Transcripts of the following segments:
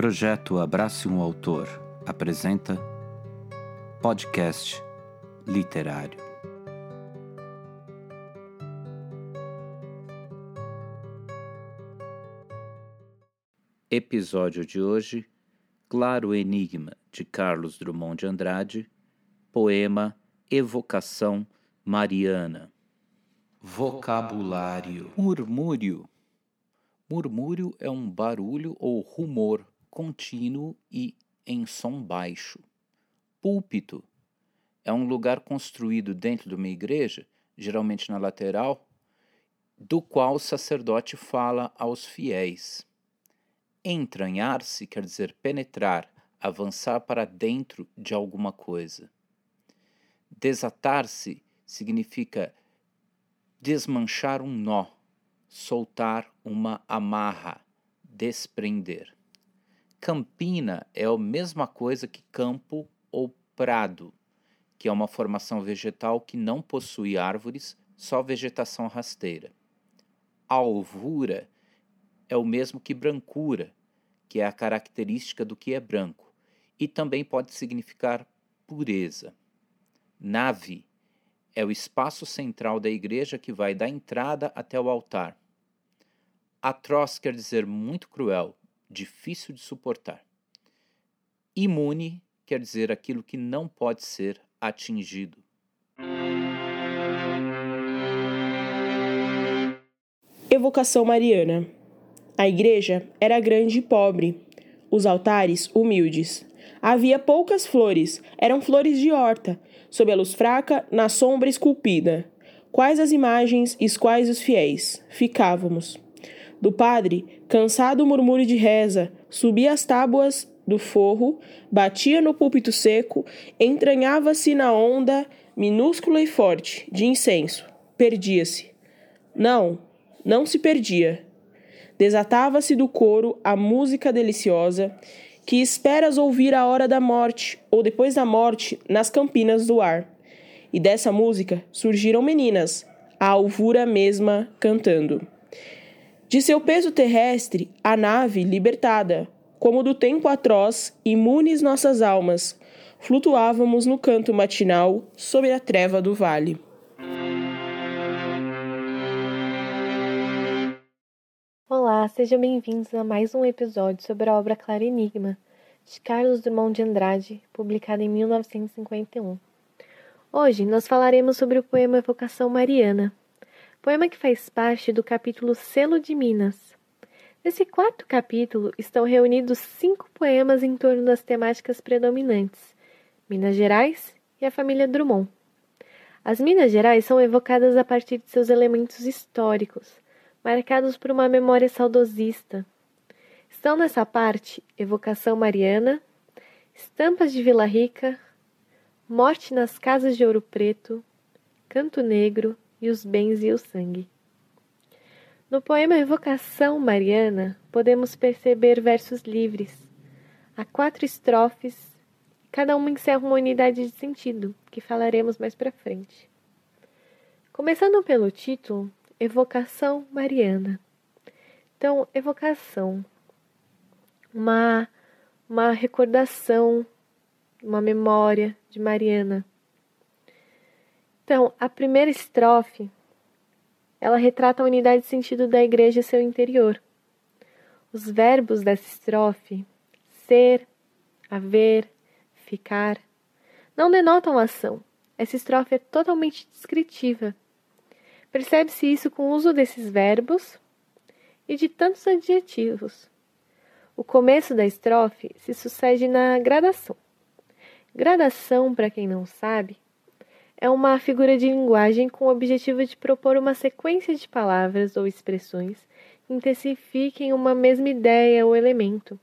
Projeto Abrace um Autor apresenta Podcast Literário. Episódio de hoje: Claro Enigma de Carlos Drummond de Andrade, poema Evocação Mariana. Vocabulário: Murmúrio. Murmúrio é um barulho ou rumor contínuo e em som baixo. Púlpito é um lugar construído dentro de uma igreja, geralmente na lateral, do qual o sacerdote fala aos fiéis. Entranhar-se quer dizer penetrar, avançar para dentro de alguma coisa. Desatar-se significa desmanchar um nó, soltar uma amarra, desprender. Campina é a mesma coisa que campo ou prado, que é uma formação vegetal que não possui árvores, só vegetação rasteira. Alvura é o mesmo que brancura, que é a característica do que é branco, e também pode significar pureza. Nave é o espaço central da igreja que vai da entrada até o altar. Atroz quer dizer muito cruel, difícil de suportar. Imune quer dizer aquilo que não pode ser atingido. Evocação Mariana. A igreja era grande e pobre, os altares humildes. Havia poucas flores, eram flores de horta, sob a luz fraca, na sombra esculpida. Quais as imagens e quais os fiéis? Ficávamos. Do padre, cansado o murmúrio de reza, subia as tábuas do forro, batia no púlpito seco, entranhava-se na onda minúscula e forte de incenso. Perdia-se. Não, não se perdia. Desatava-se do coro a música deliciosa que esperas ouvir a hora da morte ou depois da morte nas campinas do ar. E dessa música surgiram meninas, a alvura mesma cantando. De seu peso terrestre, a nave libertada, como do tempo atroz, imunes nossas almas, flutuávamos no canto matinal sob a treva do vale. Olá, sejam bem-vindos a mais um episódio sobre a obra Claro Enigma, de Carlos Drummond de Andrade, publicada em 1951. Hoje nós falaremos sobre o poema Evocação Mariana, poema que faz parte do capítulo Selo de Minas. Nesse quarto capítulo estão reunidos cinco poemas em torno das temáticas predominantes: Minas Gerais e a família Drummond. As Minas Gerais são evocadas a partir de seus elementos históricos, marcados por uma memória saudosista. Estão nessa parte Evocação Mariana, Estampas de Vila Rica, Morte nas Casas de Ouro Preto, Canto Negro, e os bens e o sangue. No poema Evocação Mariana, podemos perceber versos livres. Há quatro estrofes, cada uma encerra uma unidade de sentido, que falaremos mais para frente. Começando pelo título, Evocação Mariana. Então, evocação, uma, uma recordação, uma memória de Mariana. Então, a primeira estrofe, ela retrata a unidade de sentido da igreja e seu interior. Os verbos dessa estrofe, ser, haver, ficar, não denotam ação. Essa estrofe é totalmente descritiva. Percebe-se isso com o uso desses verbos e de tantos adjetivos. O começo da estrofe se sucede na gradação. Gradação, para quem não sabe, é uma figura de linguagem com o objetivo de propor uma sequência de palavras ou expressões que intensifiquem uma mesma ideia ou elemento,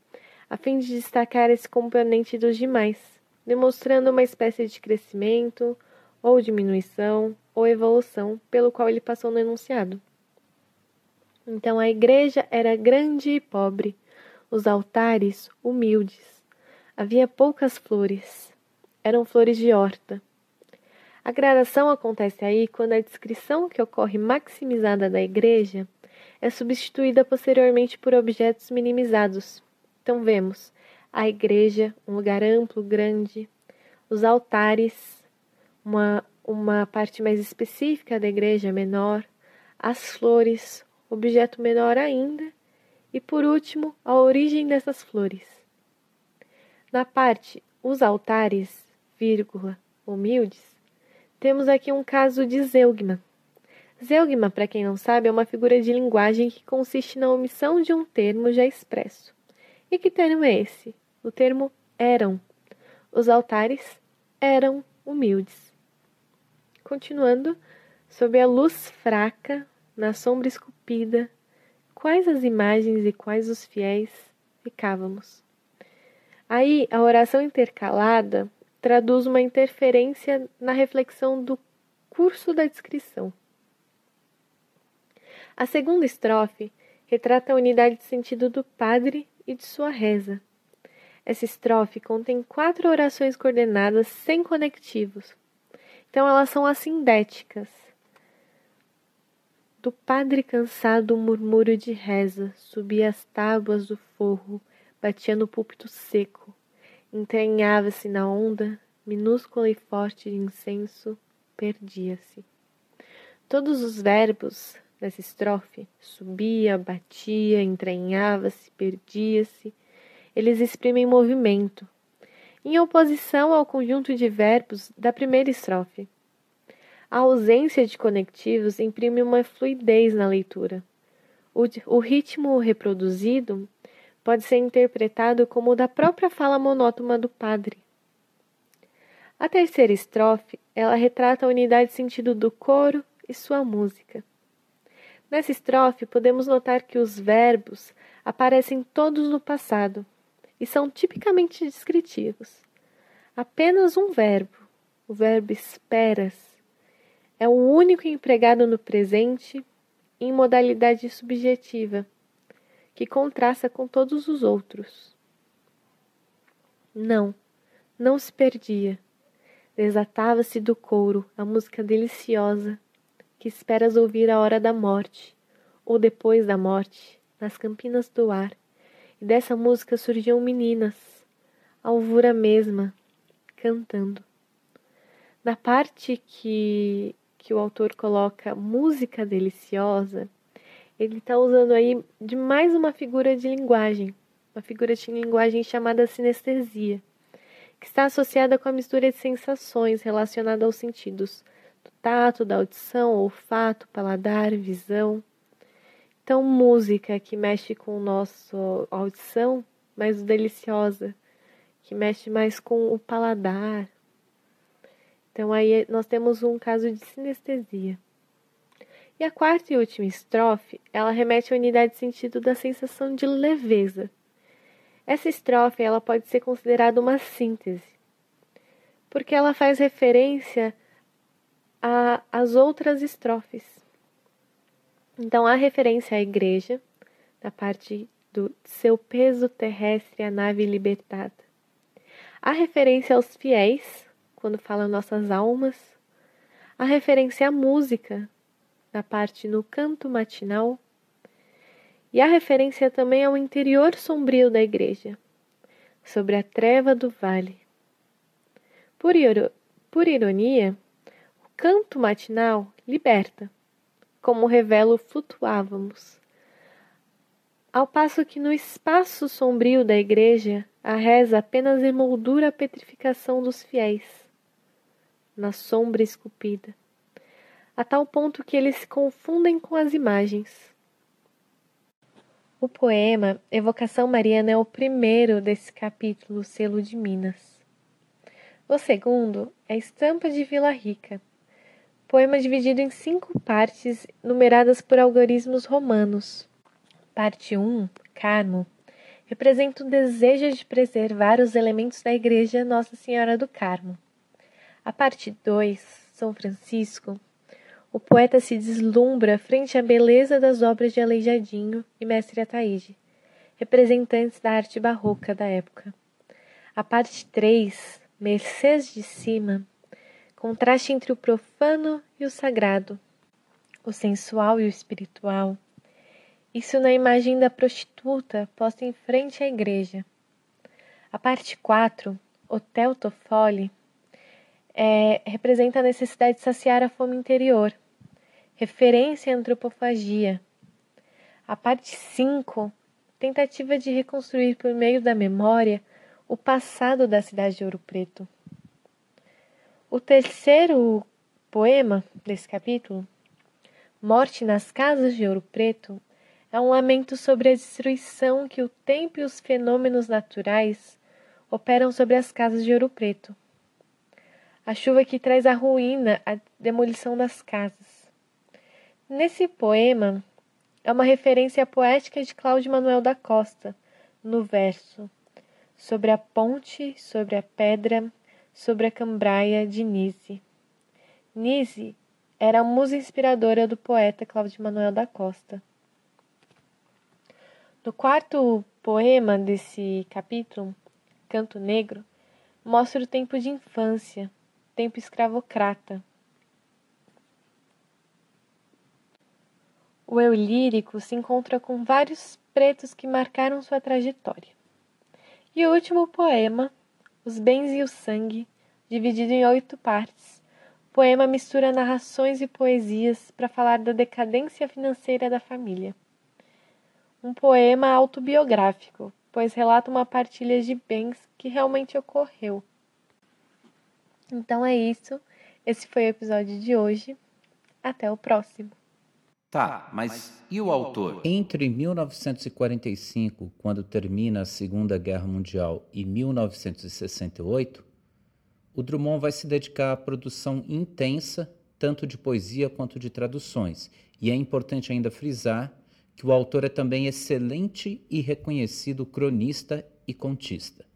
a fim de destacar esse componente dos demais, demonstrando uma espécie de crescimento, ou diminuição, ou evolução pelo qual ele passou no enunciado. Então a igreja era grande e pobre, os altares humildes. Havia poucas flores, eram flores de horta a gradação acontece aí quando a descrição que ocorre maximizada da igreja é substituída posteriormente por objetos minimizados. Então vemos a igreja, um lugar amplo, grande, os altares, uma, uma parte mais específica da igreja menor, as flores, objeto menor ainda, e por último, a origem dessas flores. Na parte os altares, vírgula, humildes, temos aqui um caso de zeugma. Zeugma, para quem não sabe, é uma figura de linguagem que consiste na omissão de um termo já expresso. E que termo é esse? O termo eram. Os altares eram humildes. Continuando, sob a luz fraca, na sombra esculpida, quais as imagens e quais os fiéis ficávamos. Aí, a oração intercalada traduz uma interferência na reflexão do curso da descrição. A segunda estrofe retrata a unidade de sentido do padre e de sua reza. Essa estrofe contém quatro orações coordenadas sem conectivos. Então elas são assindéticas. Do padre cansado o murmúrio de reza subia as tábuas do forro, batia no púlpito seco, entranhava-se na onda, minúscula e forte de incenso, perdia-se. Todos os verbos nessa estrofe, subia, batia, entranhava-se, perdia-se, eles exprimem movimento, em oposição ao conjunto de verbos da primeira estrofe. A ausência de conectivos imprime uma fluidez na leitura. O, o ritmo reproduzido pode ser interpretado como o da própria fala monótona do padre. A terceira estrofe, ela retrata a unidade de sentido do coro e sua música. Nessa estrofe, podemos notar que os verbos aparecem todos no passado e são tipicamente descritivos. Apenas um verbo, o verbo esperas, é o único empregado no presente em modalidade subjetiva, que contrasta com todos os outros. Não, não se perdia. Desatava-se do couro a música deliciosa que esperas ouvir a hora da morte, ou depois da morte, nas campinas do ar. E dessa música surgiam meninas, alvura mesma, cantando. Na parte que, que o autor coloca música deliciosa, ele está usando aí de mais uma figura de linguagem, uma figura de linguagem chamada sinestesia, que está associada com a mistura de sensações relacionada aos sentidos do tato, da audição, olfato, paladar, visão. Então, música que mexe com o nosso audição, mas deliciosa, que mexe mais com o paladar. Então, aí nós temos um caso de sinestesia. E a quarta e última estrofe, ela remete à unidade de sentido da sensação de leveza. Essa estrofe, ela pode ser considerada uma síntese, porque ela faz referência as outras estrofes. Então, há referência à igreja, na parte do seu peso terrestre, a nave libertada. Há referência aos fiéis, quando fala nossas almas. Há referência à música, na parte no canto matinal. E há referência também ao interior sombrio da igreja, sobre a treva do vale. Por, por ironia, canto matinal liberta, como revelo flutuávamos. Ao passo que no espaço sombrio da igreja a reza apenas emoldura a petrificação dos fiéis, na sombra esculpida, a tal ponto que eles se confundem com as imagens. O poema Evocação Mariana é o primeiro desse capítulo Selo de Minas. O segundo é Estampa de Vila Rica, Poema dividido em cinco partes, numeradas por algoritmos romanos. Parte 1, Carmo, representa o desejo de preservar os elementos da Igreja Nossa Senhora do Carmo. A parte 2, São Francisco, o poeta se deslumbra frente à beleza das obras de Aleijadinho e Mestre Ataíde, representantes da arte barroca da época. A parte 3, Mercês de Cima, contraste entre o profano e o sagrado, o sensual e o espiritual. Isso na imagem da prostituta posta em frente à igreja. A parte 4, Hotel Toffoli, é, representa a necessidade de saciar a fome interior, referência à antropofagia. A parte 5, tentativa de reconstruir por meio da memória o passado da cidade de Ouro Preto. O terceiro poema desse capítulo, Morte nas Casas de Ouro Preto, é um lamento sobre a destruição que o tempo e os fenômenos naturais operam sobre as casas de Ouro Preto. A chuva que traz a ruína, a demolição das casas. Nesse poema, é uma referência poética de Cláudio Manuel da Costa, no verso Sobre a ponte, sobre a pedra, sobre a cambraia de Nise. Nise era a musa inspiradora do poeta Cláudio Manuel da Costa. No quarto poema desse capítulo, Canto Negro, mostra o tempo de infância, tempo escravocrata. O eu lírico se encontra com vários pretos que marcaram sua trajetória. E o último poema, Os Bens e o Sangue, dividido em oito partes. O poema mistura narrações e poesias para falar da decadência financeira da família. Um poema autobiográfico, pois relata uma partilha de bens que realmente ocorreu. Então é isso. Esse foi o episódio de hoje. Até o próximo. Tá, mas e o autor? Entre 1945, quando termina a Segunda Guerra Mundial, e 1968, o Drummond vai se dedicar à produção intensa, tanto de poesia quanto de traduções. E é importante ainda frisar que o autor é também excelente e reconhecido cronista e contista.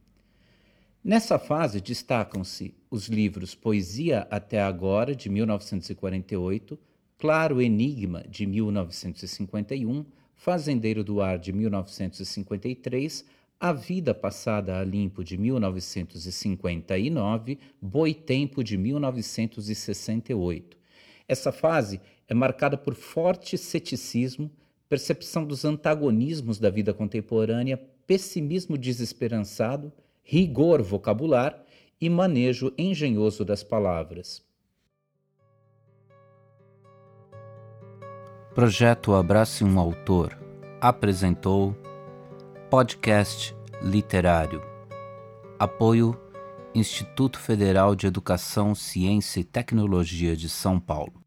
Nessa fase destacam-se os livros Poesia até Agora, de 1948, Claro Enigma, de 1951, Fazendeiro do Ar, de 1953, A Vida Passada a Limpo, de 1959, Boitempo, de 1968. Essa fase é marcada por forte ceticismo, percepção dos antagonismos da vida contemporânea, pessimismo desesperançado, rigor vocabular e manejo engenhoso das palavras. Projeto Abrace um Autor apresentou Podcast Literário. Apoio Instituto Federal de Educação, Ciência e Tecnologia de São Paulo.